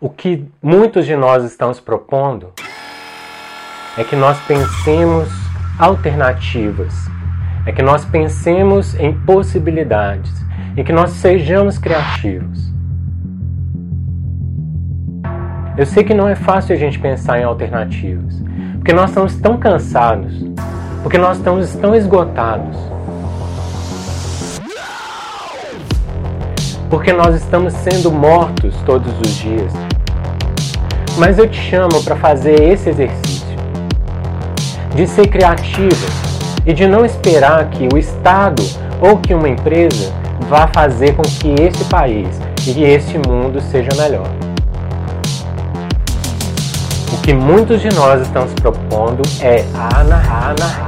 O que muitos de nós estamos propondo é que nós pensemos alternativas, é que nós pensemos em possibilidades e que nós sejamos criativos. Eu sei que não é fácil a gente pensar em alternativas, porque nós estamos tão cansados, porque nós estamos tão esgotados. Porque nós estamos sendo mortos todos os dias. Mas eu te chamo para fazer esse exercício de ser criativa e de não esperar que o Estado ou que uma empresa vá fazer com que esse país e esse mundo seja melhor. O que muitos de nós estamos propondo é a anarquia.